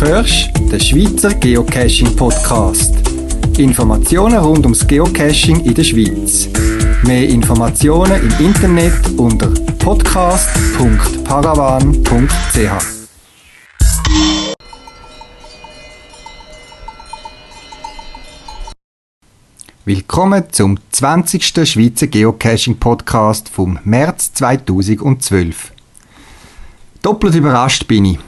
hörst den Schweizer Geocaching Podcast. Informationen rund ums Geocaching in der Schweiz. Mehr Informationen im Internet unter podcast.paravan.ch. Willkommen zum 20. Schweizer Geocaching Podcast vom März 2012. Doppelt überrascht bin ich.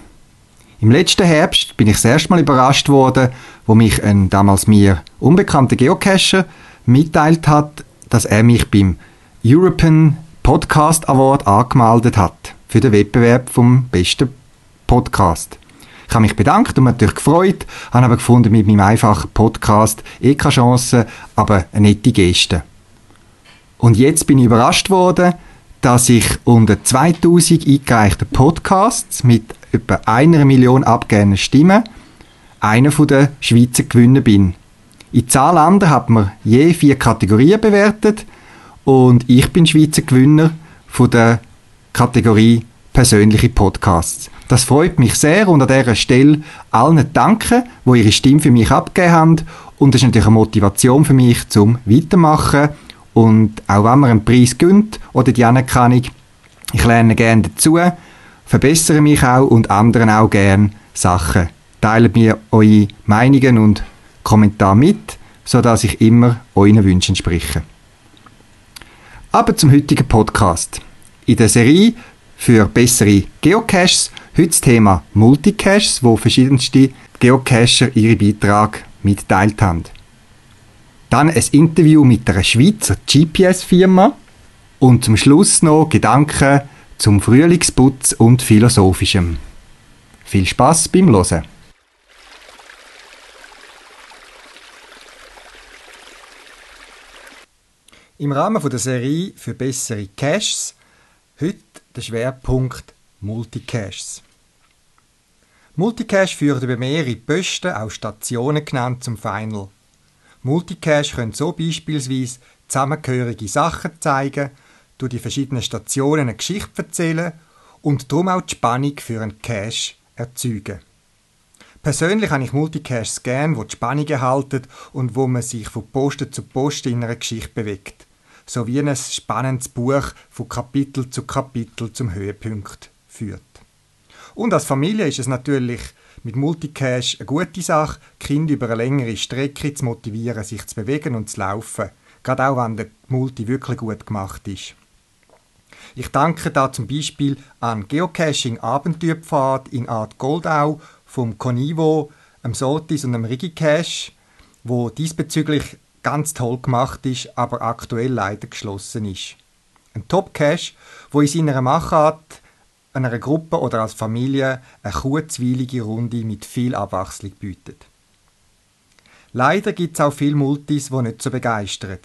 Im letzten Herbst bin ich das erste Mal überrascht worden, wo mich ein damals mir unbekannter Geocacher mitteilt hat, dass er mich beim European Podcast Award angemeldet hat für den Wettbewerb vom besten Podcast. Ich habe mich bedankt und mich natürlich gefreut, habe aber gefunden, mit meinem einfachen Podcast eh keine Chance, aber eine nette Geste. Und jetzt bin ich überrascht worden, dass ich unter 2000 eingereichten Podcasts mit etwa einer Million abgegebenen Stimmen einer der Schweizer Gewinner bin. In zehn hat man je vier Kategorien bewertet und ich bin Schweizer Gewinner von der Kategorie persönliche Podcasts. Das freut mich sehr und an dieser Stelle allen danken, wo ihre Stimme für mich abgegeben haben und das ist natürlich eine Motivation für mich zum Weitermachen und auch wenn man einen Preis gönnt oder die Anerkennung, ich lerne gerne dazu, verbessere mich auch und anderen auch gerne Sachen. Teilt mir eure Meinungen und Kommentare mit, sodass ich immer euren Wünschen entspreche. Aber zum heutigen Podcast. In der Serie für bessere Geocaches heute das Thema Multicaches, wo verschiedenste Geocacher ihre Beiträge mitteilt haben. Dann ein Interview mit einer Schweizer GPS-Firma und zum Schluss noch Gedanken zum Frühlingsputz und Philosophischem. Viel Spaß beim Hören! Im Rahmen der Serie für bessere Caches heute der Schwerpunkt Multicaches. Multicache führt über mehrere Posten, auch Stationen genannt, zum Final. Multicache können so beispielsweise zusammengehörige Sachen zeigen, durch die verschiedenen Stationen eine Geschichte erzählen und darum auch die Spannung für einen Cache erzeugen. Persönlich habe ich Multicaches gern, wo die Spannung erhalten und wo man sich von Posten zu Posten in einer Geschichte bewegt. So wie ein spannendes Buch von Kapitel zu Kapitel zum Höhepunkt führt. Und als Familie ist es natürlich mit Multicache eine gute Sache, Kinder über eine längere Strecke zu motivieren, sich zu bewegen und zu laufen. Gerade auch, wenn der Multi wirklich gut gemacht ist. Ich danke da zum Beispiel an Geocaching Abenteuerpfad in Art Goldau vom Conivo, dem Sotis und dem Rigicache, wo diesbezüglich ganz toll gemacht ist, aber aktuell leider geschlossen ist. Ein Top-Cache, wo in seiner Machart einer Gruppe oder als Familie eine kurzweilige Runde mit viel Abwechslung bietet. Leider gibt es auch viele Multis, die nicht so begeistern.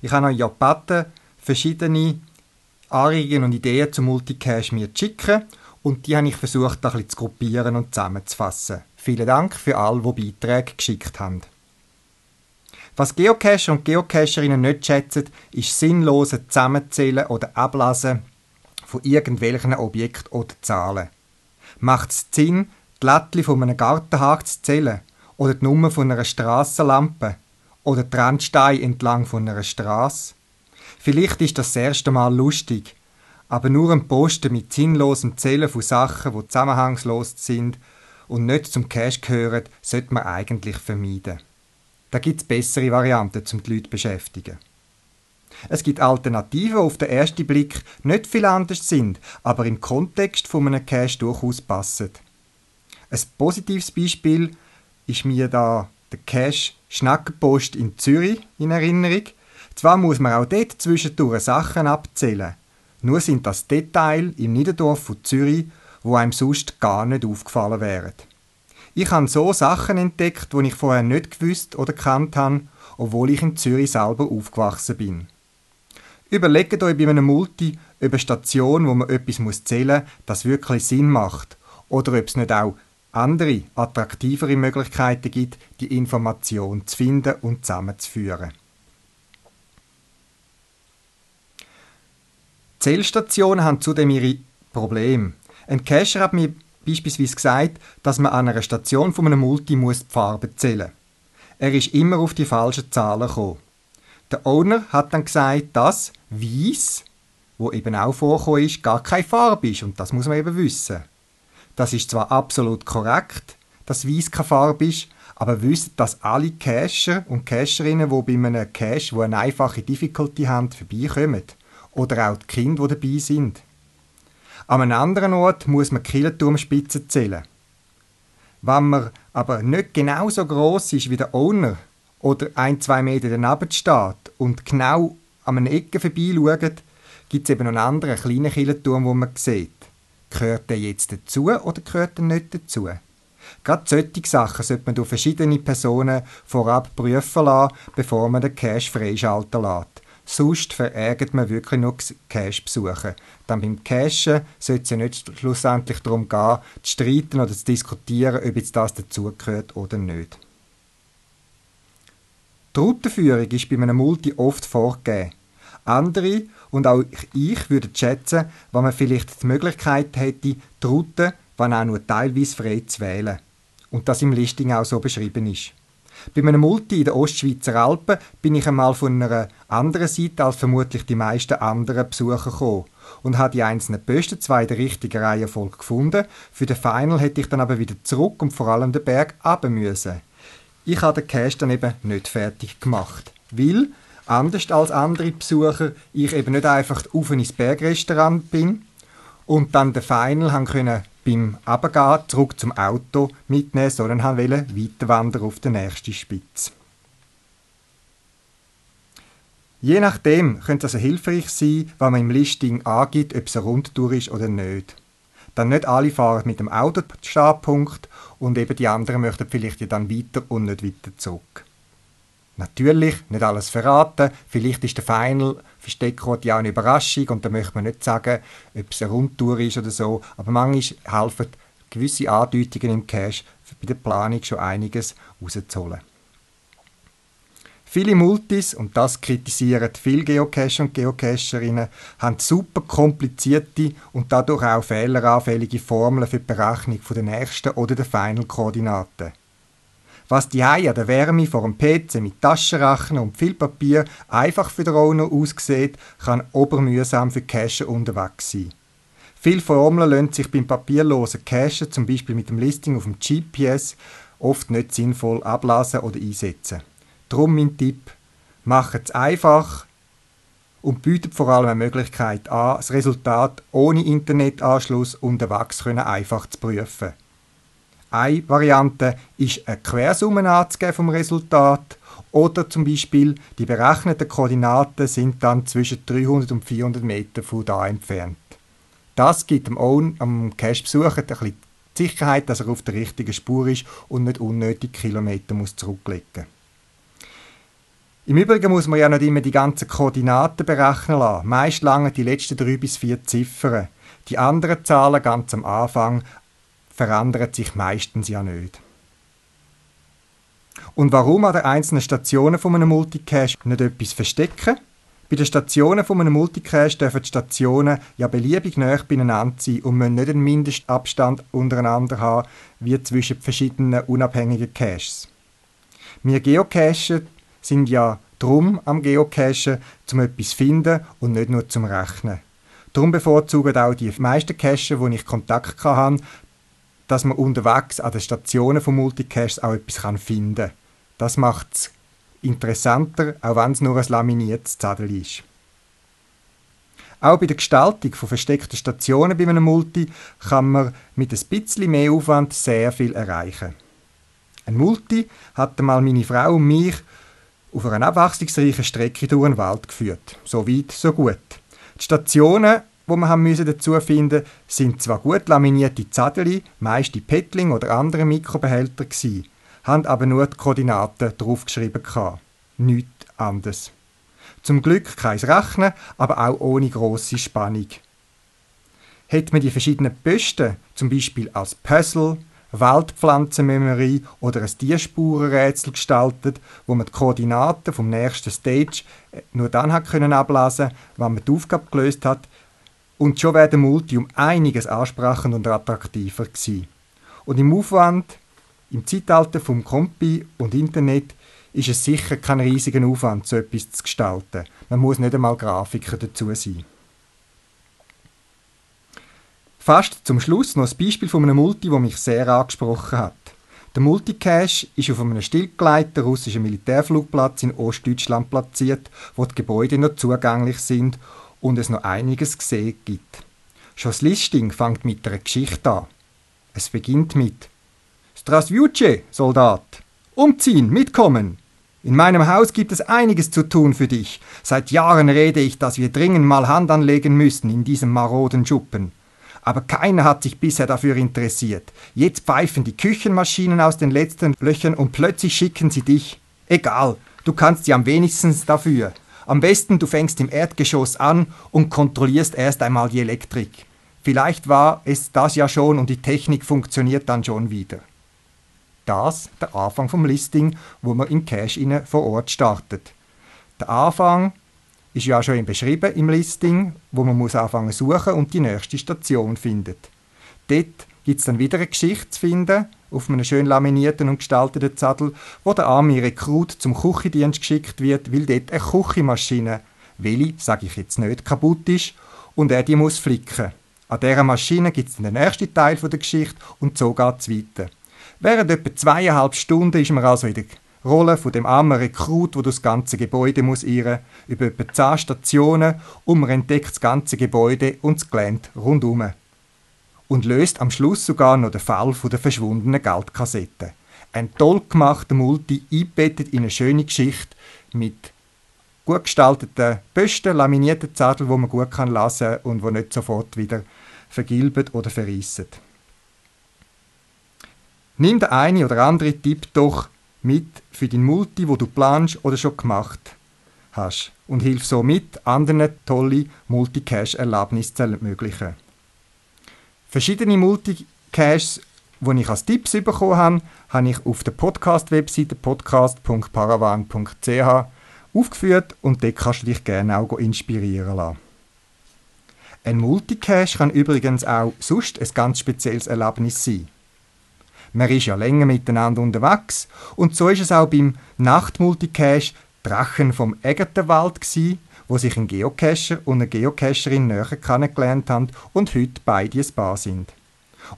Ich habe euch ja gebeten, verschiedene Anregungen und Ideen zum Multicache mir zu schicken und die habe ich versucht, ein bisschen zu gruppieren und zusammenzufassen. Vielen Dank für alle, die Beiträge geschickt haben. Was Geocacher und Geocacherinnen nicht schätzen, ist sinnlose Zusammenzählen oder Ablassen von irgendwelchen Objekten oder Zahlen. Macht es Sinn, die Lättchen von einem Gartenhaken zu zählen oder die Nummer von einer Strassenlampe oder die Randsteine entlang von einer Straße? Vielleicht ist das, das erste Mal lustig, aber nur ein Posten mit sinnlosem Zählen von Sachen, die zusammenhangslos sind und nicht zum Cash gehören, sollte man eigentlich vermeiden. Da gibt es bessere Varianten, um die Leute zu beschäftigen. Es gibt Alternativen, die auf den ersten Blick nicht viel anders sind, aber im Kontext von einem Cache durchaus passen. Ein positives Beispiel ist mir da der Cache Schnackenpost in Zürich in Erinnerung. Zwar muss man auch dort zwischendurch Sachen abzählen, nur sind das Details im Niederdorf von Zürich, wo einem sonst gar nicht aufgefallen wären. Ich habe so Sachen entdeckt, die ich vorher nicht gewusst oder kannt habe, obwohl ich in Zürich selber aufgewachsen bin. Überlegt euch bei einem Multi, ob eine Station, wo man etwas zählen muss, das wirklich Sinn macht. Oder ob es nicht auch andere, attraktivere Möglichkeiten gibt, die Information zu finden und zusammenzuführen. Zählstationen haben zudem ihre Probleme. Ein Cacher hat mir beispielsweise gesagt, dass man an einer Station von einem Multi muss die Farbe zählen. Er ist immer auf die falschen Zahlen gekommen. Der Owner hat dann gesagt, dass Weiß, wo eben auch vorgekommen ist, gar keine Farbe ist und das muss man eben wissen. Das ist zwar absolut korrekt, dass Weiß keine Farbe ist, aber wissen, dass alle Cacher und Cacherinnen, die bei einem Cache, wo eine einfache Difficulty haben, vorbeikommen. Oder auch die Kinder, die dabei sind. An einem anderen Ort muss man Killenturmspitzen zählen. Wenn man aber nicht genauso groß ist wie der Owner oder ein, zwei Meter daneben steht und genau an einer Ecke vorbeischaut, gibt es eben noch einen anderen kleinen Killenturm, wo man sieht. Gehört der jetzt dazu oder gehört er nicht dazu? Gerade solche Sachen sollte man durch verschiedene Personen vorab prüfen lassen, bevor man den Cache freischalten lässt. Sonst verärgert man wirklich nur Cache-Besucher. Dann beim Cachen sollte es ja nicht schlussendlich darum gehen, zu streiten oder zu diskutieren, ob jetzt das dazugehört oder nicht. Die Routenführung ist bei einem Multi oft vorgegeben. Andere und auch ich würde schätzen, wenn man vielleicht die Möglichkeit hätte, die Route, wenn auch nur teilweise frei zu wählen. Und das im Listing auch so beschrieben ist. Bei einem Multi in den Ostschweizer Alpen bin ich einmal von einer anderen Seite als vermutlich die meisten anderen Besucher gekommen und habe die einzelnen Posten zwar in der richtigen Reihenfolge gefunden, für den Final hätte ich dann aber wieder zurück und vor allem den Berg runter müssen. Ich habe den Cache dann eben nicht fertig gemacht, weil, anders als andere Besucher, ich eben nicht einfach auf ins Bergrestaurant bin und dann den Final haben können beim Abgehen zurück zum Auto mitnehmen, sondern wollte weiterwandern auf den nächsten Spitz. Je nachdem könnte es also hilfreich sein, wenn man im Listing angibt, ob es eine Rundtour ist oder nicht. Dann nicht alle fahren mit dem Auto Startpunkt und eben die anderen möchten vielleicht ja dann weiter und nicht weiter zurück. Natürlich, nicht alles verraten. Vielleicht ist der Final Versteckcode ja eine Überraschung und da möchte man nicht sagen, ob es eine Rundtour ist oder so. Aber manchmal helfen gewisse Andeutungen im Cache bei der Planung schon einiges rauszuholen. Viele Multis, und das kritisieren viele Geocacher und Geocacherinnen, haben super komplizierte und dadurch auch fehleranfällige Formeln für die Berechnung der nächsten oder der Final-Koordinaten. Was die Hause an der Wärme vor dem PC mit Taschenrechner und viel Papier einfach für den Owner aussieht, kann obermühsam für Cachen unterwegs sein. Viele Formeln lassen sich beim papierlosen Cachen, zum Beispiel mit dem Listing auf dem GPS, oft nicht sinnvoll ablassen oder einsetzen. Darum mein Tipp, macht es einfach und bietet vor allem eine Möglichkeit an, das Resultat ohne Internetanschluss unterwegs einfach zu prüfen. Eine Variante ist eine Quersumme anzugeben vom Resultat oder zum Beispiel die berechneten Koordinaten sind dann zwischen 300 und 400 Meter von da entfernt. Das gibt dem, Own, am Cache-Besucher ein bisschen die Sicherheit, dass er auf der richtigen Spur ist und nicht unnötig Kilometer muss zurücklegen Im Übrigen muss man ja nicht immer die ganzen Koordinaten berechnen lassen. Meist langen die letzten drei bis vier Ziffern. Die anderen Zahlen ganz am Anfang verändert sich meistens ja nicht. Und warum an den einzelnen Stationen von einem Multicache nicht etwas verstecken? Bei den Stationen von einem Multicache dürfen die Stationen ja beliebig nah beieinander sein und müssen nicht einen Mindestabstand untereinander haben, wie zwischen verschiedenen unabhängigen Caches. Wir Geocacher sind ja drum am Geocachen, um etwas finden und nicht nur zum Rechnen. Darum bevorzugen auch die meisten Cacher, wo ich Kontakt hatte, dass man unterwegs an den Stationen von Multicaches auch etwas finden kann. Das macht es interessanter, auch wenn es nur ein laminiertes Zettel ist. Auch bei der Gestaltung von versteckten Stationen bei einem Multi kann man mit ein bisschen mehr Aufwand sehr viel erreichen. Ein Multi hat einmal meine Frau und mich auf einer abwechslungsreichen Strecke durch den Wald geführt. So weit, so gut. Die Stationen wo wir haben müssen dazu finden, sind zwar gut laminierte Zettel, meist in Petling oder anderen Mikrobehälter gsi, haben aber nur die Koordinaten draufgeschrieben. Nichts anderes. Zum Glück kein Rechnen, aber auch ohne große Spannung. Hätte man die verschiedenen Posten, zum Beispiel als Puzzle, Waldpflanzenmemory oder ein Tierspurenrätsel gestaltet, wo man die Koordinaten vom nächsten Stage nur dann hat können ablesen, wenn man die Aufgabe gelöst hat, und schon wäre der Multi um einiges ansprechender und attraktiver gewesen. Und im Aufwand, im Zeitalter vom Kompi und Internet, ist es sicher kein riesiger Aufwand, so etwas zu gestalten. Man muss nicht einmal Grafiker dazu sein. Fast zum Schluss noch ein Beispiel von einem Multi, das mich sehr angesprochen hat. Der Multicache ist auf einem stillgelegten russischen Militärflugplatz in Ostdeutschland platziert, wo die Gebäude noch zugänglich sind und es noch einiges zu sehen gibt. Schon das Listing fängt mit einer Geschichte an. Es beginnt mit Strasvjuce, Soldat. Umziehen, mitkommen. In meinem Haus gibt es einiges zu tun für dich. Seit Jahren rede ich, dass wir dringend mal Hand anlegen müssen in diesem maroden Schuppen aber keiner hat sich bisher dafür interessiert. Jetzt pfeifen die Küchenmaschinen aus den letzten Löchern und plötzlich schicken sie dich. Egal, du kannst sie am wenigsten dafür. Am besten du fängst im Erdgeschoss an und kontrollierst erst einmal die Elektrik. Vielleicht war es das ja schon und die Technik funktioniert dann schon wieder. Das der Anfang vom Listing, wo man im Cache vor Ort startet. Der Anfang ist ja schon beschrieben im Listing, wo man muss anfangen suchen und die nächste Station findet. Dort gibt es dann wieder eine Geschichte zu finden, auf einem schön laminierten und gestalteten Zettel, wo der arme Rekrut zum Küchendienst geschickt wird, weil dort eine Küchenmaschine, welche, sage ich jetzt nicht, kaputt ist und er die muss flicken. An dieser Maschine gibt es den ersten Teil der Geschichte und so geht es weiter. Während etwa zweieinhalb Stunden ist man also in der Rolle von dem armen Rekrut, wo das ganze Gebäude muss irren, über etwa 10 Stationen und man entdeckt das ganze Gebäude und das Gelände rundum. Und löst am Schluss sogar noch den Fall von der verschwundenen Geldkassette. Ein toll gemachter Multi, eingebettet in eine schöne Geschichte mit gut gestalteten Posten, laminierten Zetteln, wo man gut kann lassen und wo nicht sofort wieder vergilbt oder verrissen. Nimm der eine oder andere Tipp doch mit für dein Multi, wo du planst oder schon gemacht hast und hilf so mit, anderen tolle Multicache-Erlebnisse zu ermöglichen. Verschiedene Multicaches, die ich als Tipps bekommen habe, habe ich auf der Podcast-Webseite podcast.paravan.ch aufgeführt und dort kannst du dich gerne auch inspirieren lassen. Ein Multicache kann übrigens auch sonst ein ganz spezielles Erlebnis sein. Man ist ja länger miteinander unterwegs. Und so ist es auch beim Nachtmulticache Drachen vom Egertenwald gsi, wo sich ein Geocacher und eine Geocacherin näher kennengelernt haben und heute beide ein Paar sind.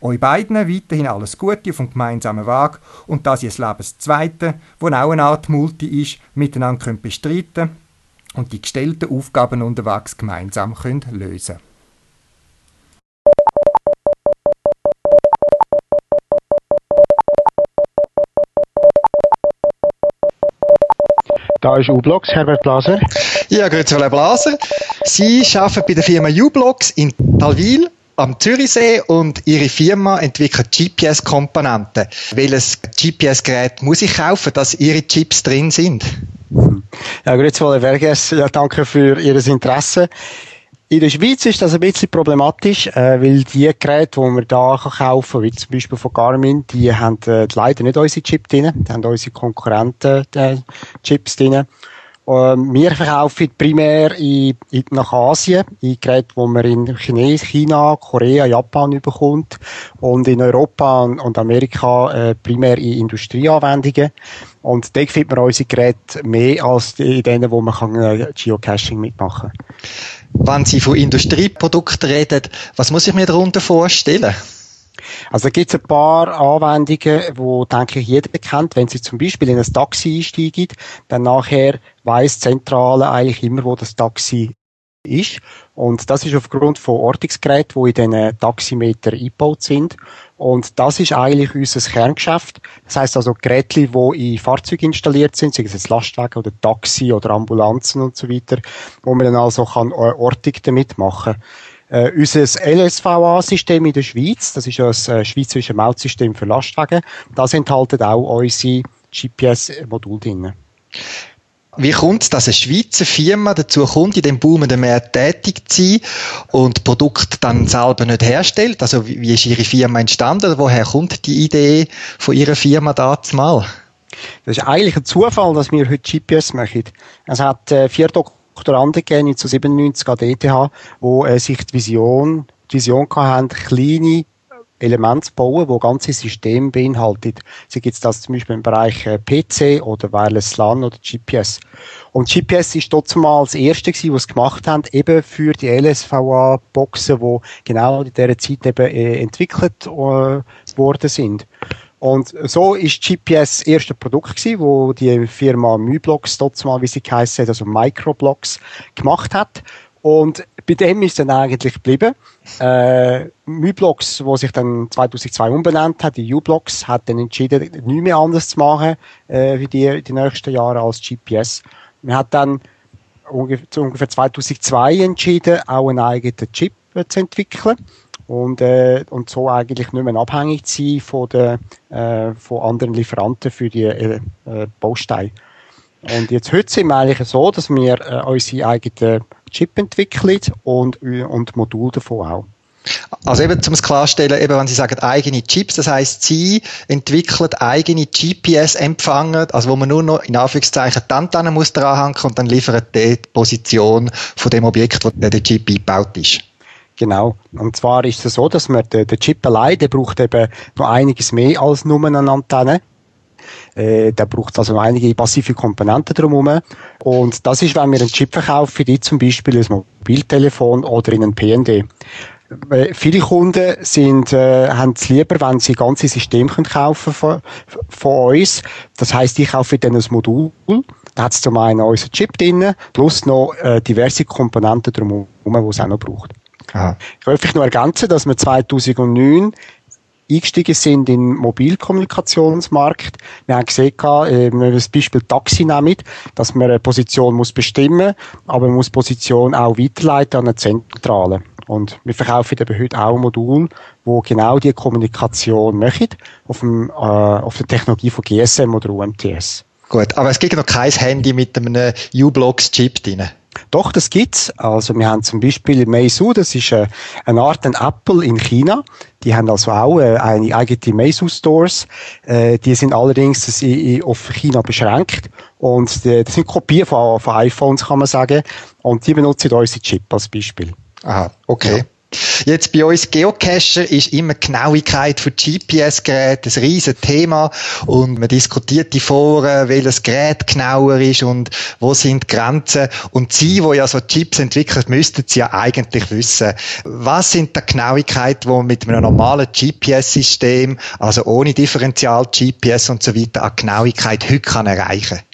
Euch beiden weiterhin alles Gute auf dem gemeinsamen Weg und dass ihr das Lebenszweite, wo auch eine Art Multi ist, miteinander könnt bestreiten und die gestellten Aufgaben unterwegs gemeinsam könnt lösen Da ist U-Blocks, Herbert Blaser. Ja, grüezi Herr Blaser. Sie arbeiten bei der Firma U-Blocks in Talwil am Zürichsee und Ihre Firma entwickelt GPS-Komponenten. Welches GPS-Gerät muss ich kaufen, dass Ihre Chips drin sind? Ja, grüezi Herr Verges. Ja, danke für Ihr Interesse. In der Schweiz ist das ein bisschen problematisch, äh, weil die Geräte, die man da kaufen kann, wie zum Beispiel von Garmin, die haben äh, leider nicht unsere Chips drin, die haben unsere Konkurrenten äh, Chips drin. Ähm, wir verkaufen primär in, in, nach Asien, in Geräte, die man in China, China, Korea, Japan bekommt und in Europa und, und Amerika äh, primär in Industrieanwendungen. Und dort findet man unsere Geräte mehr als in denen, wo man kann, äh, Geocaching mitmachen kann. Wenn Sie von Industrieprodukten reden, was muss ich mir darunter vorstellen? Also da gibt es ein paar Anwendungen, wo denke ich jeder kennt. Wenn Sie zum Beispiel in ein Taxi einsteigen, dann nachher die Zentrale eigentlich immer, wo das Taxi ist. Und das ist aufgrund von Ortungsgeräten, die in diesen Taximeter eingebaut sind. Und das ist eigentlich unser Kerngeschäft. Das heißt also Geräte, die in Fahrzeugen installiert sind, sei es jetzt Lastwagen oder Taxi oder Ambulanzen und so weiter, wo man dann also kann äh, Ortung damit machen äh, unser LSVA-System in der Schweiz, das ist das äh, Schweizerische Mautsystem für Lastwagen, das enthält auch unsere GPS-Module drin. Wie kommt es, dass eine Schweizer Firma dazu kommt, in dem boomenden Markt tätig zu sein und Produkt dann selber nicht herstellt? Also wie, ist Ihre Firma entstanden woher kommt die Idee von Ihrer Firma dazu mal? Das ist eigentlich ein Zufall, dass wir heute GPS machen. Es hat äh, vier Doktoren Doktoranden gegeben, 1997 an der ETH, wo äh, sich die Vision, die Vision hatten, kleine Elemente zu bauen, wo ganze Systeme beinhaltet. So gibt es das zum Beispiel im Bereich äh, PC oder Wireless LAN oder GPS. Und GPS ist mal das erste gewesen, was es gemacht haben, eben für die LSVA-Boxen, wo genau in dieser Zeit eben äh, entwickelt äh, worden sind. Und so ist GPS das erste Produkt gewesen, wo die Firma Myblox dort mal, wie sie hat, also Microblocks, gemacht hat. Und bei dem ist dann eigentlich geblieben. Äh, Myblox, wo sich dann 2002 umbenannt hat, die U-Blocks, hat dann entschieden, nichts mehr anders zu machen, äh, wie die, die nächsten Jahre als GPS. Man hat dann ungefähr, ungefähr 2002 entschieden, auch einen eigenen Chip zu entwickeln und, äh, und so eigentlich nicht mehr abhängig zu sein von, der, äh, von anderen Lieferanten für die äh, äh, Bausteine. Und jetzt heute sind wir eigentlich so, dass wir äh, unsere eigenen Chip entwickeln und, und Modul davon auch. Also eben, um es klarstellen, eben, wenn Sie sagen eigene Chips, das heißt, Sie entwickeln eigene GPS-Empfänger, also wo man nur noch in Anführungszeichen die Antenne muss dranhängen und dann liefert die Position von dem Objekt, wo der Chip eingebaut ist. Genau. Und zwar ist es so, dass man der, der Chip allein, der braucht eben noch einiges mehr als nur eine Antenne. Äh, da braucht also einige passive Komponenten drumherum. Und das ist, wenn wir einen Chip verkaufen, wie zum Beispiel ein Mobiltelefon oder in einen PND. Äh, viele Kunden sind, äh, haben es lieber, wenn sie ganze System können kaufen von, von uns. Das heißt, ich kaufe dann ein Modul. Da hat es zum einen unseren Chip drin, plus noch äh, diverse Komponenten drumherum, die es auch noch braucht. Aha. Ich vielleicht noch ergänzen, dass wir 2009 eingestiegen sind in den Mobilkommunikationsmarkt. Wir haben gesehen, äh, wenn wir das Beispiel Taxi nehmen, dass man eine Position muss bestimmen, aber man muss Position auch weiterleiten an eine Zentrale. Und wir verkaufen eben heute auch ein Modul, wo genau die Kommunikation machen, auf, dem, äh, auf der Technologie von GSM oder UMTS. Gut, aber es gibt noch kein Handy mit einem U-Blocks-Chip drin. Doch, das gibt's. Also wir haben zum Beispiel Meizu, das ist äh, eine Art ein Apple in China. Die haben also auch äh, eine eigene Meizu Stores. Äh, die sind allerdings auf China beschränkt und das sind Kopien von, von iPhones, kann man sagen. Und die benutzen unsere Chip als Beispiel. Aha, okay. Ja. Jetzt bei uns Geocacher ist immer Genauigkeit von GPS-Geräten ein riesen Thema und man diskutiert die Foren, welches Gerät genauer ist und wo sind die Grenzen. Und Sie, wo ja so Chips entwickeln, müssten Sie ja eigentlich wissen, was sind die Genauigkeiten, die man mit einem normalen GPS-System, also ohne Differential-GPS und so weiter, an Genauigkeit heute kann erreichen kann?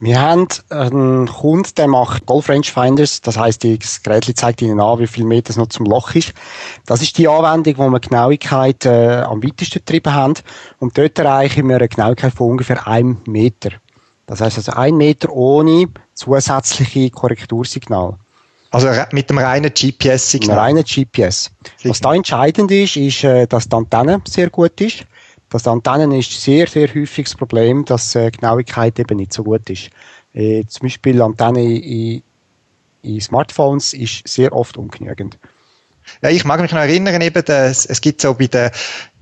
Wir haben einen Kunden, der macht Golf Rangefinders. Das heisst, das Gerät zeigt Ihnen an, wie viel Meter es noch zum Loch ist. Das ist die Anwendung, wo wir Genauigkeit äh, am weitesten getrieben haben. Und dort erreichen wir eine Genauigkeit von ungefähr einem Meter. Das heisst also ein Meter ohne zusätzliche Korrektursignal. Also mit dem reinen GPS-Signal? Mit dem reinen GPS. Was da entscheidend ist, ist, äh, dass die Antenne sehr gut ist. Das Antennen ist sehr, sehr häufig das Problem, dass äh, Genauigkeit eben nicht so gut ist. Äh, zum Beispiel Antenne in, in Smartphones ist sehr oft ungenügend. Ja, ich mag mich noch erinnern, eben, dass, es gibt so bei den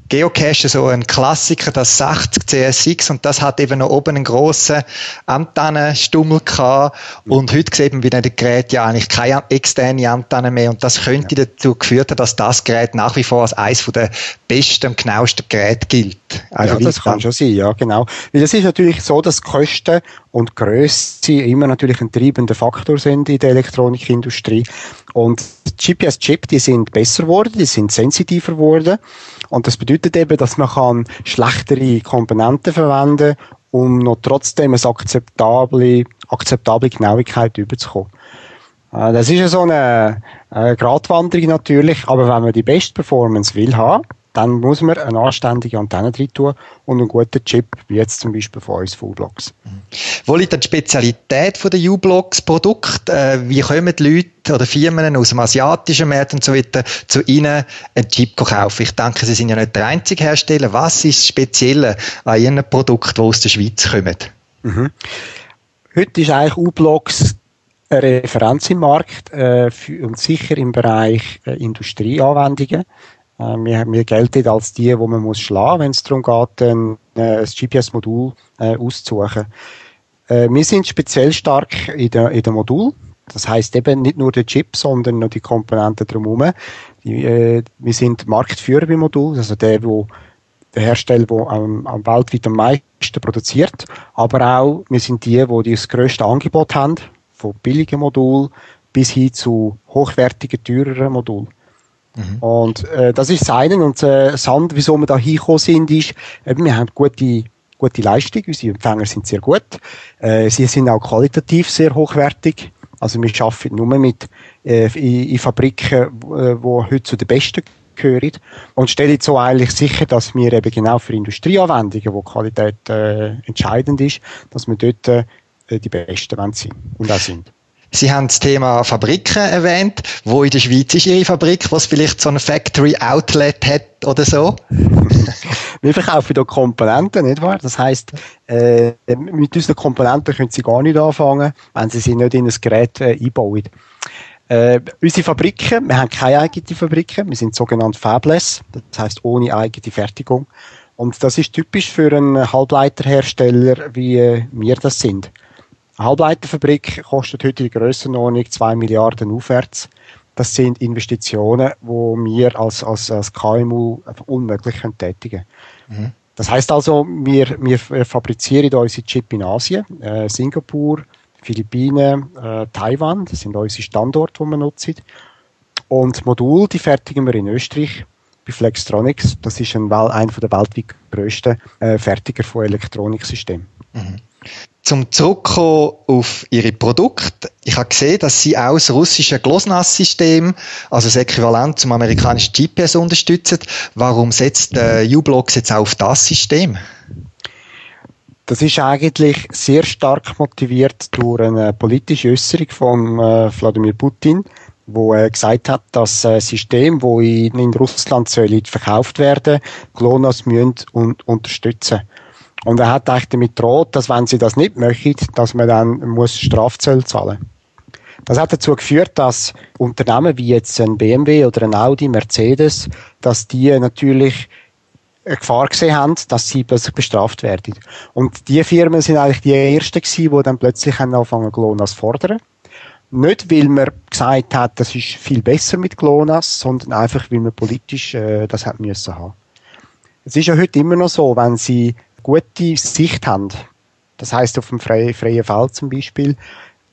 Geocache so ein Klassiker, das 60 CSX und das hat eben noch oben einen grossen Antennenstummel gehabt und heute sieht man bei den Geräten ja eigentlich keine externe Antenne mehr und das könnte ja. dazu geführt haben, dass das Gerät nach wie vor als eines der besten und genauesten Geräte gilt. Also ja, das kann schon sein, ja, genau. Weil es ist natürlich so, dass Kosten und Größe immer natürlich ein treibender Faktor sind in der Elektronikindustrie und GPS-Chip, die sind besser geworden, die sind sensitiver geworden und das bedeutet eben, dass man kann schlechtere Komponenten verwenden um noch trotzdem eine akzeptable, akzeptable Genauigkeit überzukommen. Äh, das ist ja so eine, eine Gratwanderung natürlich, aber wenn man die beste Performance will haben, dann muss man eine anständige Antenne drin tun und einen guten Chip, wie jetzt zum Beispiel von uns Fullblocks. Wo liegt die Spezialität der U-Blocks Produkt? Äh, wie kommen die Leute oder Firmen aus dem asiatischen Markt und so weiter zu Ihnen einen Chip kaufen? Ich denke, Sie sind ja nicht der einzige Hersteller. Was ist das Spezielle an Ihren Produkten, die aus der Schweiz kommen? Mhm. Heute ist eigentlich U-Blocks eine Referenz im Markt äh, für, und sicher im Bereich äh, Industrieanwendungen. Äh, wir, wir gelten als die, wo man muss schlagen, wenn es darum geht, ein, äh, ein GPS-Modul äh, auszusuchen. Äh, wir sind speziell stark in der, in der Modul. Das heißt eben nicht nur der Chip, sondern noch die Komponenten drumherum. Die, äh, wir sind Marktführer beim Modul, also der, wo der Hersteller, der am, am weltweit am meisten produziert. Aber auch, wir sind die, die das grösste Angebot haben, von billigen Modulen bis hin zu hochwertigen, teureren Modulen. Mhm. Und äh, das ist das eine. Und äh, andere, wieso wir da hingekommen sind, ist, eben, wir haben gute, gute Leistung, unsere Empfänger sind sehr gut. Äh, sie sind auch qualitativ sehr hochwertig. Also wir arbeiten nur mit äh, in, in Fabriken, äh, wo heute zu den besten gehören und stellen so eigentlich sicher, dass wir eben genau für Industrieanwendungen, wo Qualität äh, entscheidend ist, dass wir dort äh, die Besten sind und auch sind. Sie haben das Thema Fabriken erwähnt. Wo in der Schweiz ist Ihre Fabrik, was vielleicht so ein Factory Outlet hat oder so? Wir verkaufen hier Komponenten, nicht wahr? Das heisst, äh, mit unseren Komponenten können Sie gar nicht anfangen, wenn Sie sie nicht in ein Gerät äh, einbauen. Äh, unsere Fabriken, wir haben keine eigene Fabriken, wir sind sogenannt fabless, das heisst ohne eigene Fertigung. Und das ist typisch für einen Halbleiterhersteller, wie äh, wir das sind. Eine Halbleiterfabrik kostet heute in Grössenordnung 2 Milliarden aufwärts. Das sind Investitionen, wo wir als, als, als KMU einfach unmöglich können tätigen mhm. Das heißt also, wir, wir fabrizieren unsere Chip in Asien, äh, Singapur, Philippinen, äh, Taiwan, das sind unsere Standorte, die wir nutzen. Und Modul, die fertigen wir in Österreich bei Flextronics. Das ist ein, einer der weltweit grössten äh, Fertiger von Elektroniksystemen. Mhm. Zum Zurückkommen auf Ihre Produkte. Ich habe gesehen, dass Sie auch das russische GLONASS-System, also das Äquivalent zum amerikanischen GPS unterstützen. Warum setzt äh, U-Blocks jetzt auch auf das System? Das ist eigentlich sehr stark motiviert durch eine politische Äußerung von äh, Wladimir Putin, wo er gesagt hat, dass äh, System, wo in, in Russland soll verkauft werden, GLONASS müssen und unterstützen. Und er hat eigentlich damit droht, dass wenn sie das nicht möchten, dass man dann muss Strafzölle zahlen. Das hat dazu geführt, dass Unternehmen wie jetzt ein BMW oder ein Audi, Mercedes, dass die natürlich eine Gefahr gesehen haben, dass sie plötzlich bestraft werden. Und die Firmen sind eigentlich die ersten gewesen, die dann plötzlich anfangen, GLONASS zu fordern. Nicht, weil man gesagt hat, das ist viel besser mit GLONASS, sondern einfach, weil man politisch äh, das hat müssen haben. Es ist ja heute immer noch so, wenn sie gute Sicht haben, das heißt auf dem freien, freien Feld zum Beispiel,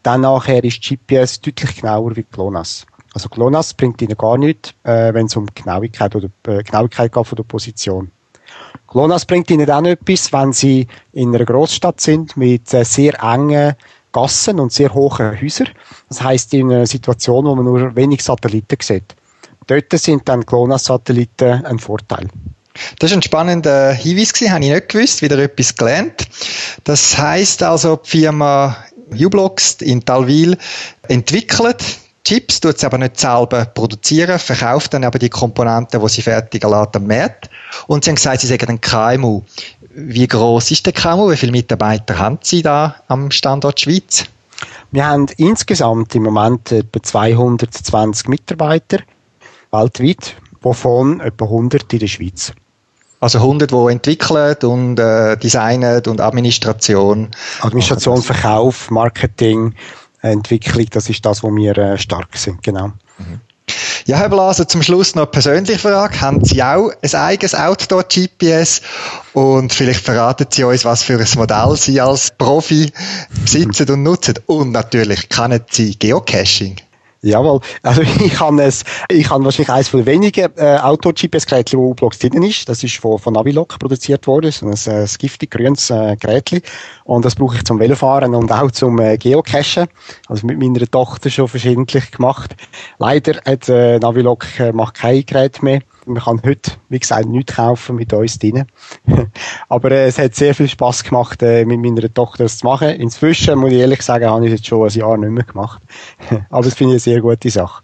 dann nachher ist GPS deutlich genauer wie GLONASS. Also GLONASS bringt ihnen gar nichts, äh, wenn es um Genauigkeit oder äh, Genauigkeit geht von der Position. GLONASS bringt ihnen dann etwas, wenn sie in einer Großstadt sind mit äh, sehr engen Gassen und sehr hohen Häusern. Das heißt in einer Situation, wo man nur wenig Satelliten sieht. Dort sind dann GLONASS-Satelliten ein Vorteil. Das ist ein spannender Hinweis gewesen, habe ich nicht gewusst, wieder etwas gelernt. Das heißt also, die Firma Ublox in Talwil entwickelt Chips, tut sie aber nicht selber produzieren, verkauft dann aber die Komponenten, die sie fertigen lassen am Markt. Und sie haben gesagt, sie sagen ein KMU. Wie groß ist der KMU? Wie viele Mitarbeiter haben Sie da am Standort Schweiz? Wir haben insgesamt im Moment etwa 220 Mitarbeiter weltweit, wovon etwa 100 in der Schweiz. Also 100, die entwickeln und äh, designen und Administration. Administration, Verkauf, Marketing, Entwicklung, das ist das, wo wir äh, stark sind, genau. Mhm. Ja, Herr Blaser, zum Schluss noch eine persönliche Frage. Haben Sie auch ein eigenes Outdoor-GPS? Und vielleicht verraten Sie uns, was für ein Modell Sie als Profi besitzen und nutzen. Und natürlich kennen Sie Geocaching. Jawohl. Also ich habe es, ich habe wahrscheinlich eines von wenigen äh, Auto-GPS-Geräten, wo U-Blocks drin ist. Das ist von, von Naviloc produziert worden, so ein, ein giftig grünes äh, Gerät. Und das brauche ich zum Velofahren und auch zum äh, Geocachen. Also mit meiner Tochter schon verschiedentlich gemacht. Leider hat äh, Naviloc äh, macht kein Gerät mehr. Man kann heute, wie gesagt, nichts kaufen mit uns drin. Aber äh, es hat sehr viel Spaß gemacht, äh, mit meiner Tochter das zu machen. Inzwischen, muss ich ehrlich sagen, habe ich es jetzt schon ein Jahr nicht mehr gemacht. Aber das finde ich eine sehr gute Sache.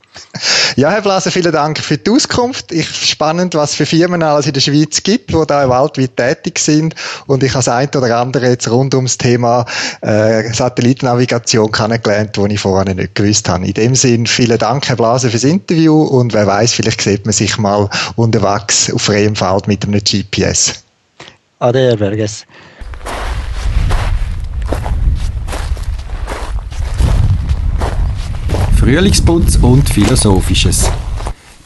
Ja, Herr Blaser, vielen Dank für die Auskunft. Ich spannend, was für Firmen alles in der Schweiz gibt, die da weltweit tätig sind. Und ich habe das eine oder andere jetzt rund ums Thema äh, Satellitennavigation kennengelernt, wo ich vorher nicht gewusst habe. In dem Sinn, vielen Dank, Herr Blaser, fürs Interview. Und wer weiß, vielleicht sieht man sich mal unterwegs auf freiem Feld mit einem GPS. Ade, Herr Berges. Frühlingsputz und Philosophisches.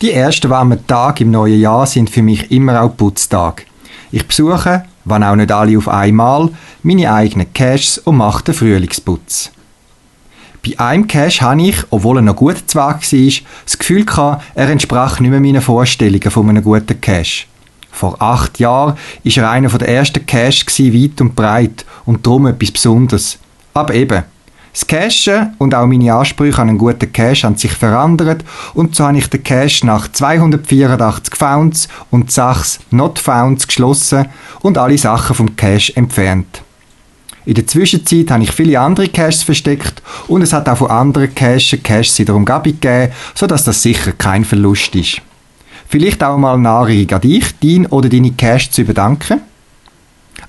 Die ersten warmen Tage im neuen Jahr sind für mich immer auch Putztag. Ich besuche, wenn auch nicht alle auf einmal, meine eigenen Caches und mache den Frühlingsputz. Bei einem Cache habe ich, obwohl er noch gut zwar war, das Gefühl er entsprach nicht mehr meinen Vorstellungen von einem guten Cache. Vor acht Jahren war er einer der ersten Caches weit und breit und darum etwas Besonderes. Aber eben, das Cachen und auch meine Ansprüche an einen guten Cache haben sich verändert und so habe ich den Cache nach 284 Founds und 6 Not Founds geschlossen und alle Sachen vom Cache entfernt. In der Zwischenzeit habe ich viele andere Caches versteckt und es hat auch von anderen Caches Caches in der Umgebung gegeben, sodass das sicher kein Verlust ist. Vielleicht auch mal eine Anregung an dich, dein oder deine Caches zu überdanken.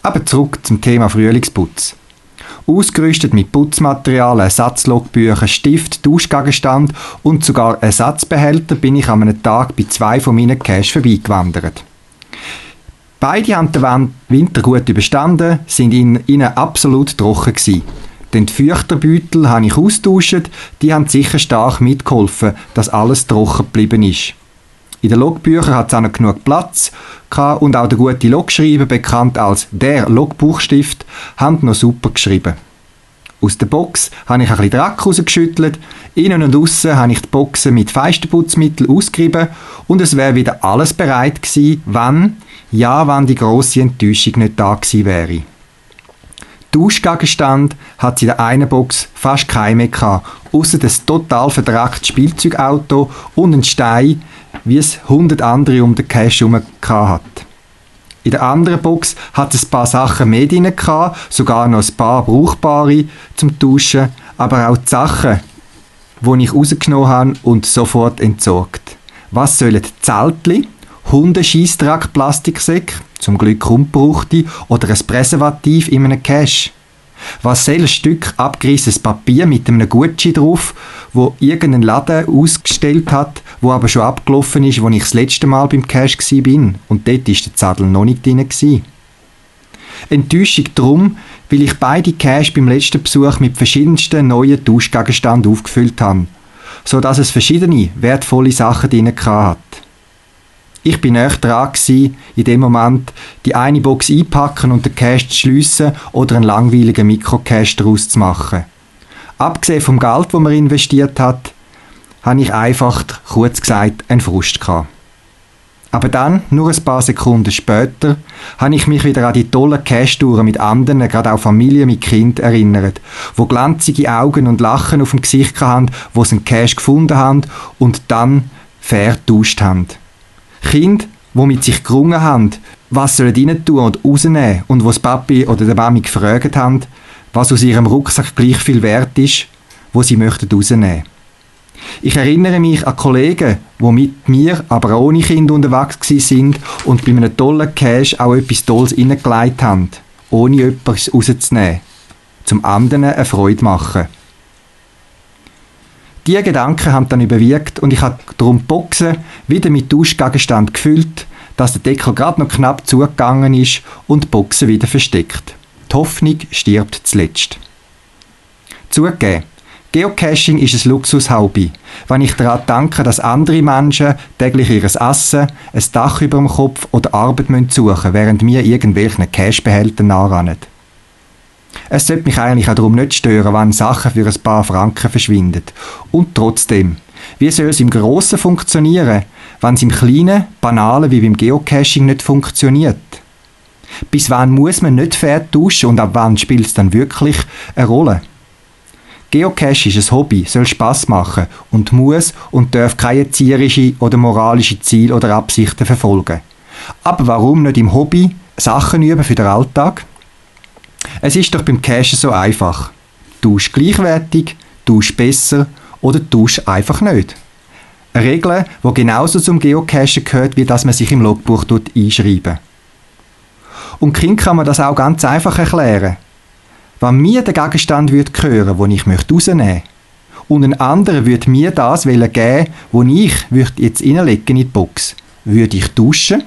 Aber zurück zum Thema Frühlingsputz. Ausgerüstet mit Putzmaterial, Ersatzlogbüchern, Stift, Duschgegenstand und sogar Ersatzbehälter bin ich an einem Tag bei zwei von meinen Caches vorbeigewandert. Beide haben den Winter gut überstanden, sind in ihnen absolut trocken gewesen. Den Feuchterbeutel habe ich austauscht, die haben sicher stark mitgeholfen, dass alles trocken geblieben ist. In den Logbüchern hat es auch noch genug Platz und auch der gute Logschreiber, bekannt als der Logbuchstift, haben noch super geschrieben. Aus der Box habe ich ein bisschen Dreck rausgeschüttelt, innen und außen habe ich die Boxen mit Feistenputzmittel ausgerieben und es wäre wieder alles bereit gewesen, wenn, ja, wenn die grosse Enttäuschung nicht da gewesen wäre. Duschgegenstand hat sie in der einen Box fast keine gehabt, außer das total verdreckte Spielzeugauto und ein Stein, wie es hundert andere um den Cash herum hat. In der anderen Box hat es ein paar Sachen mehr drin gehabt, sogar noch ein paar brauchbare zum Tauschen, aber auch die Sachen, die ich rausgenommen habe und sofort entsorgt. Was sollen Zeltli, Hundescheissdrack Plastiksäck, zum Glück unbrauchte, oder ein Präservativ in einem Cash? Was soll ein Stück abgerissenes Papier mit einem Gucci drauf, wo irgendein Laden ausgestellt hat, wo aber schon abgelaufen ist, wo ich das letzte Mal beim Cash bin und dort ist der Zadel noch nicht drin gewesen. Enttäuschung drum, weil ich beide Cash beim letzten Besuch mit verschiedensten neuen Tauschgegenständen aufgefüllt habe, so dass es verschiedene wertvolle Sachen drin hat. Ich bin näher dran gewesen, in dem Moment die eine Box einpacken und den Cash zu schliessen oder einen langweiligen Mikrocash daraus zu machen. Abgesehen vom Geld, das man investiert hat, habe ich einfach, kurz gesagt, einen Frust gehabt. Aber dann, nur ein paar Sekunden später, habe ich mich wieder an die tollen Cash-Touren mit anderen, gerade auch Familien mit Kind erinnert, wo glanzige Augen und Lachen auf dem Gesicht haben, wo sie einen Cash gefunden haben und dann fair getauscht haben. Kind, die mit sich gerungen haben, was sollen rein tun und rausnehmen und wo das Papi oder der Mami gefragt haben, was aus ihrem Rucksack gleich viel wert ist, wo sie möchten rausnehmen. Ich erinnere mich an Kollegen, die mit mir, aber ohne Kind unterwegs sind und bei einem tollen Cash auch etwas Tolles reingelegt haben, ohne etwas rauszunehmen. Zum anderen eine Freude machen. Diese Gedanken haben dann überwiegt und ich habe darum die Boxen wieder mit Duschgegenstand gefüllt, dass der Deckel gerade noch knapp zugegangen ist und die Boxen wieder versteckt. Die Hoffnung stirbt zuletzt. Zugegeben, Geocaching ist ein Luxushobby. Wenn ich daran denke, dass andere Menschen täglich ihr Essen, ein Dach über dem Kopf oder Arbeit suchen müssen, während wir irgendwelchen Cashbehältern nachrennen. Es sollte mich eigentlich auch darum nicht stören, wenn Sachen für ein paar Franken verschwinden. Und trotzdem, wie soll es im Grossen funktionieren, wenn es im Kleinen, Banalen wie beim Geocaching nicht funktioniert? Bis wann muss man nicht fair tauschen und ab wann spielt es dann wirklich eine Rolle? Geocache ist ein Hobby, soll Spaß machen und muss und darf keine erzieherische oder moralische Ziele oder Absichten verfolgen. Aber warum nicht im Hobby Sachen üben für den Alltag? Es ist doch beim Cashen so einfach. Tausch gleichwertig, tausch besser oder tausch einfach nicht. Eine Regel, die genauso zum Geocachen gehört, wie dass man sich im Logbuch einschreiben Und Kind kann man das auch ganz einfach erklären. Wenn mir der Gegenstand würde gehören, den ich möchte rausnehmen und ein anderer würde mir das geben, wo ich jetzt reinlegen in die Box, würde ich tauschen?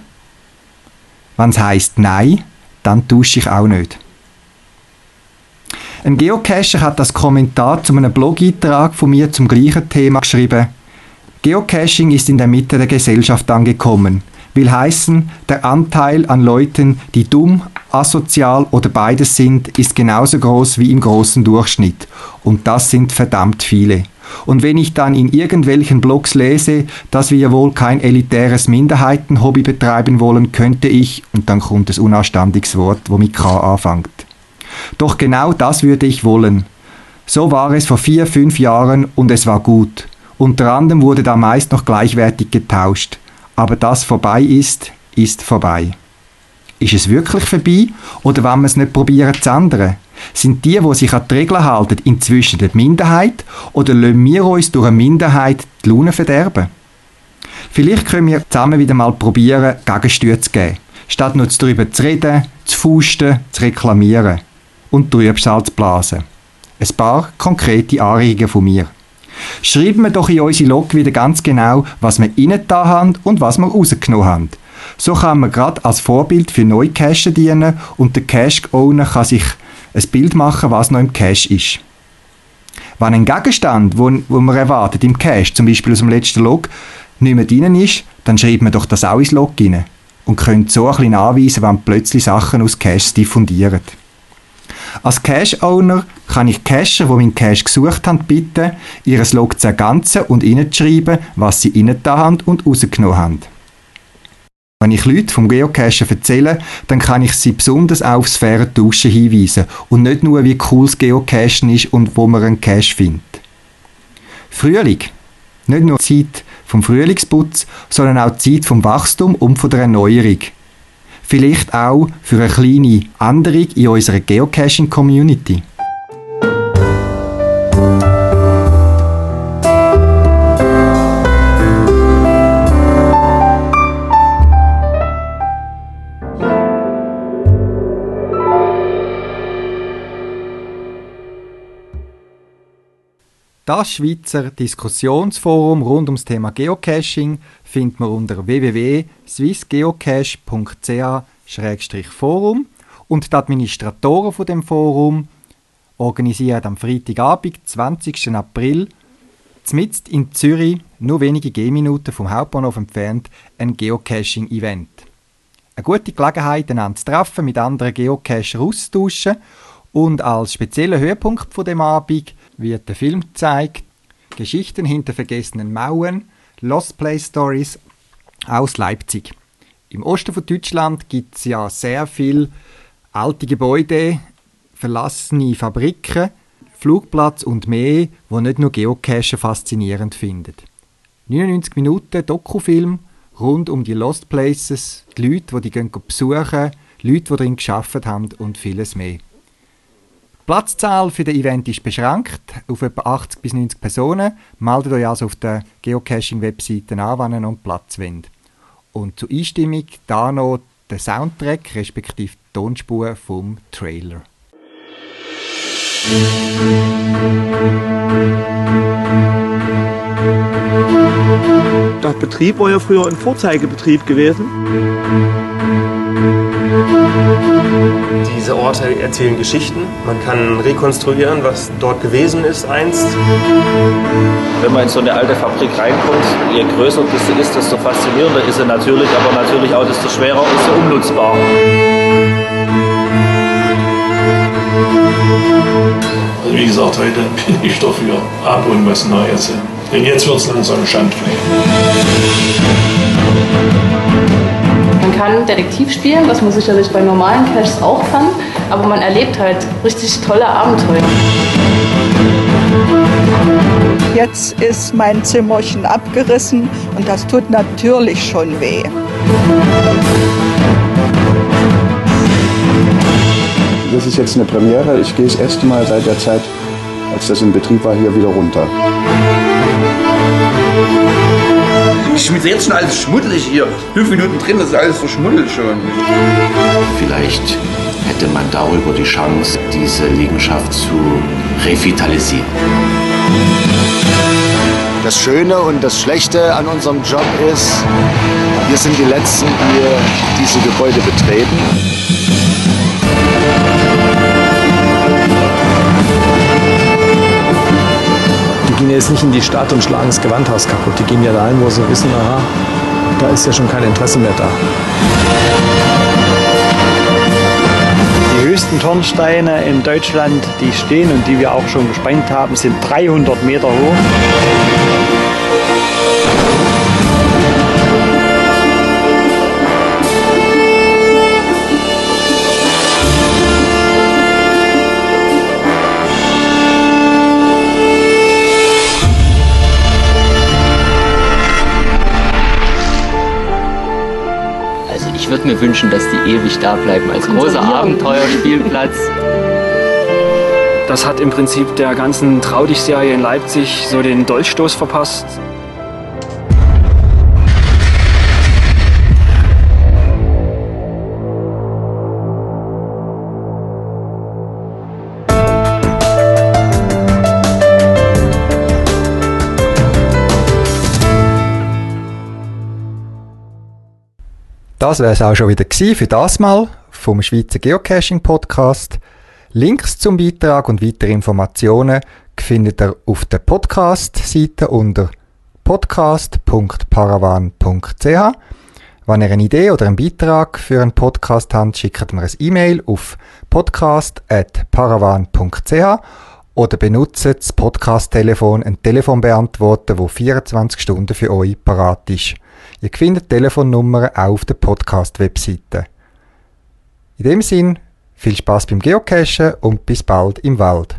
Wenn es heisst Nein, dann tausche ich auch nicht. Ein Geocacher hat das Kommentar zu einem Blog-Eintrag von mir zum gleichen Thema geschrieben. Geocaching ist in der Mitte der Gesellschaft angekommen. Will heißen, der Anteil an Leuten, die dumm, asozial oder beides sind, ist genauso groß wie im großen Durchschnitt. Und das sind verdammt viele. Und wenn ich dann in irgendwelchen Blogs lese, dass wir wohl kein elitäres Minderheitenhobby betreiben wollen, könnte ich, und dann kommt das unanständiges Wort, wo mit K anfängt. Doch genau das würde ich wollen. So war es vor vier, fünf Jahren und es war gut. Unter anderem wurde da meist noch gleichwertig getauscht. Aber das vorbei ist, ist vorbei. Ist es wirklich vorbei oder wollen wir es nicht probieren zu ändern? Sind die, die sich an die Regeln halten, inzwischen die Minderheit oder lassen wir uns durch eine Minderheit die Laune verderben? Vielleicht können wir zusammen wieder mal probieren, Gegensteuer zu geben, statt nur darüber zu reden, zu fusten, zu reklamieren und Trübsal zu blasen. Ein paar konkrete Anregungen von mir. Schreiben wir doch in unsere Log wieder ganz genau, was wir innen da haben und was wir rausgenommen haben. So kann man gerade als Vorbild für neue Cache dienen und der Cache-Owner kann sich ein Bild machen, was noch im Cache ist. Wenn ein Gegenstand, wo, wo man erwartet im Cache, zum Beispiel aus dem letzten Log, nicht mehr drin ist, dann schreibt man doch das auch ins Log rein und könnt so ein bisschen anweisen, wenn plötzlich Sachen aus Caches diffundieren. Als Cache-Owner kann ich Cacher, die meinen Cache gesucht haben, bitten, ihr Log zu ergänzen und reinzuschreiben, was sie da haben und rausgenommen haben. Wenn ich Leute vom Geocachen erzähle, dann kann ich sie besonders auf Sphärentauschen hinweisen und nicht nur, wie cool das Geocachen ist und wo man einen Cache findet. Frühling. Nicht nur Zeit vom Frühlingsputz, sondern auch Zeit vom Wachstum und von der Erneuerung. Vielleicht auch für eine kleine Änderung in unserer Geocaching-Community. Das Schweizer Diskussionsforum rund ums Thema Geocaching findet man unter www.swissgeocache.ch-forum und die Administratoren von dem Forum organisieren am Freitagabend, 20. April, mitten in Zürich, nur wenige Gehminuten vom Hauptbahnhof entfernt, ein Geocaching-Event. Eine gute Gelegenheit, einander zu treffen, mit anderen Geocacher auszutauschen und als spezieller Höhepunkt von dem Abend wird der Film gezeigt, Geschichten hinter vergessenen Mauern, Lost Place Stories aus Leipzig. Im Osten von Deutschland gibt es ja sehr viele alte Gebäude, verlassene Fabriken, Flugplatz und mehr, wo nicht nur Geocacher faszinierend findet. 99 Minuten Dokufilm rund um die Lost Places, die Leute, die die gehen besuchen, Leute, die darin geschafft haben und vieles mehr. Die Platzzahl für das Event ist beschränkt auf etwa 80 bis 90 Personen. Meldet euch also auf der Geocaching-Webseite an, wenn ihr noch Platz wollt. Und zur Einstimmung da noch der Soundtrack respektive die Tonspur vom Trailer. Der Betrieb war ja früher ein Vorzeigebetrieb gewesen. Diese Orte erzählen Geschichten. Man kann rekonstruieren, was dort gewesen ist einst. Wenn man in so eine alte Fabrik reinkommt, je größer sie ist, desto faszinierender ist sie natürlich, aber natürlich auch desto schwerer ist sie umnutzbar. Also wie gesagt, heute bin ich dafür ab und was Neues. Denn jetzt wird es langsam Schandfleck. Man kann Detektiv spielen, was man sicherlich bei normalen Caches auch kann, aber man erlebt halt richtig tolle Abenteuer. Jetzt ist mein Zimmerchen abgerissen und das tut natürlich schon weh. Das ist jetzt eine Premiere. Ich gehe das erste Mal seit der Zeit, als das in Betrieb war, hier wieder runter. Ich bin jetzt schon alles schmuddelig hier. Fünf Minuten drin, das ist alles verschmuddelt schon. Vielleicht hätte man darüber die Chance, diese Liegenschaft zu revitalisieren. Das Schöne und das Schlechte an unserem Job ist, wir sind die Letzten, die diese Gebäude betreten. Jetzt nicht in die Stadt und schlagen das Gewandhaus kaputt. Die gehen ja dahin, wo sie wissen, aha, da ist ja schon kein Interesse mehr da. Die höchsten Turnsteine in Deutschland, die stehen und die wir auch schon gesprengt haben, sind 300 Meter hoch. Ich würde mir wünschen, dass die ewig da bleiben als großer Abenteuerspielplatz. Das hat im Prinzip der ganzen Traudig-Serie in Leipzig so den Dolchstoß verpasst. Das wäre es auch schon wieder gewesen für das Mal vom Schweizer Geocaching Podcast. Links zum Beitrag und weitere Informationen findet ihr auf der Podcast-Seite unter podcast.paravan.ch. Wenn ihr eine Idee oder einen Beitrag für einen Podcast habt, schickt mir ein E-Mail auf podcast.paravan.ch oder benutzt das Podcast-Telefon, ein Telefonbeantworter, wo 24 Stunden für euch parat ist. Ihr findet Telefonnummern auch auf der Podcast-Webseite. In dem Sinn, viel Spaß beim Geocachen und bis bald im Wald.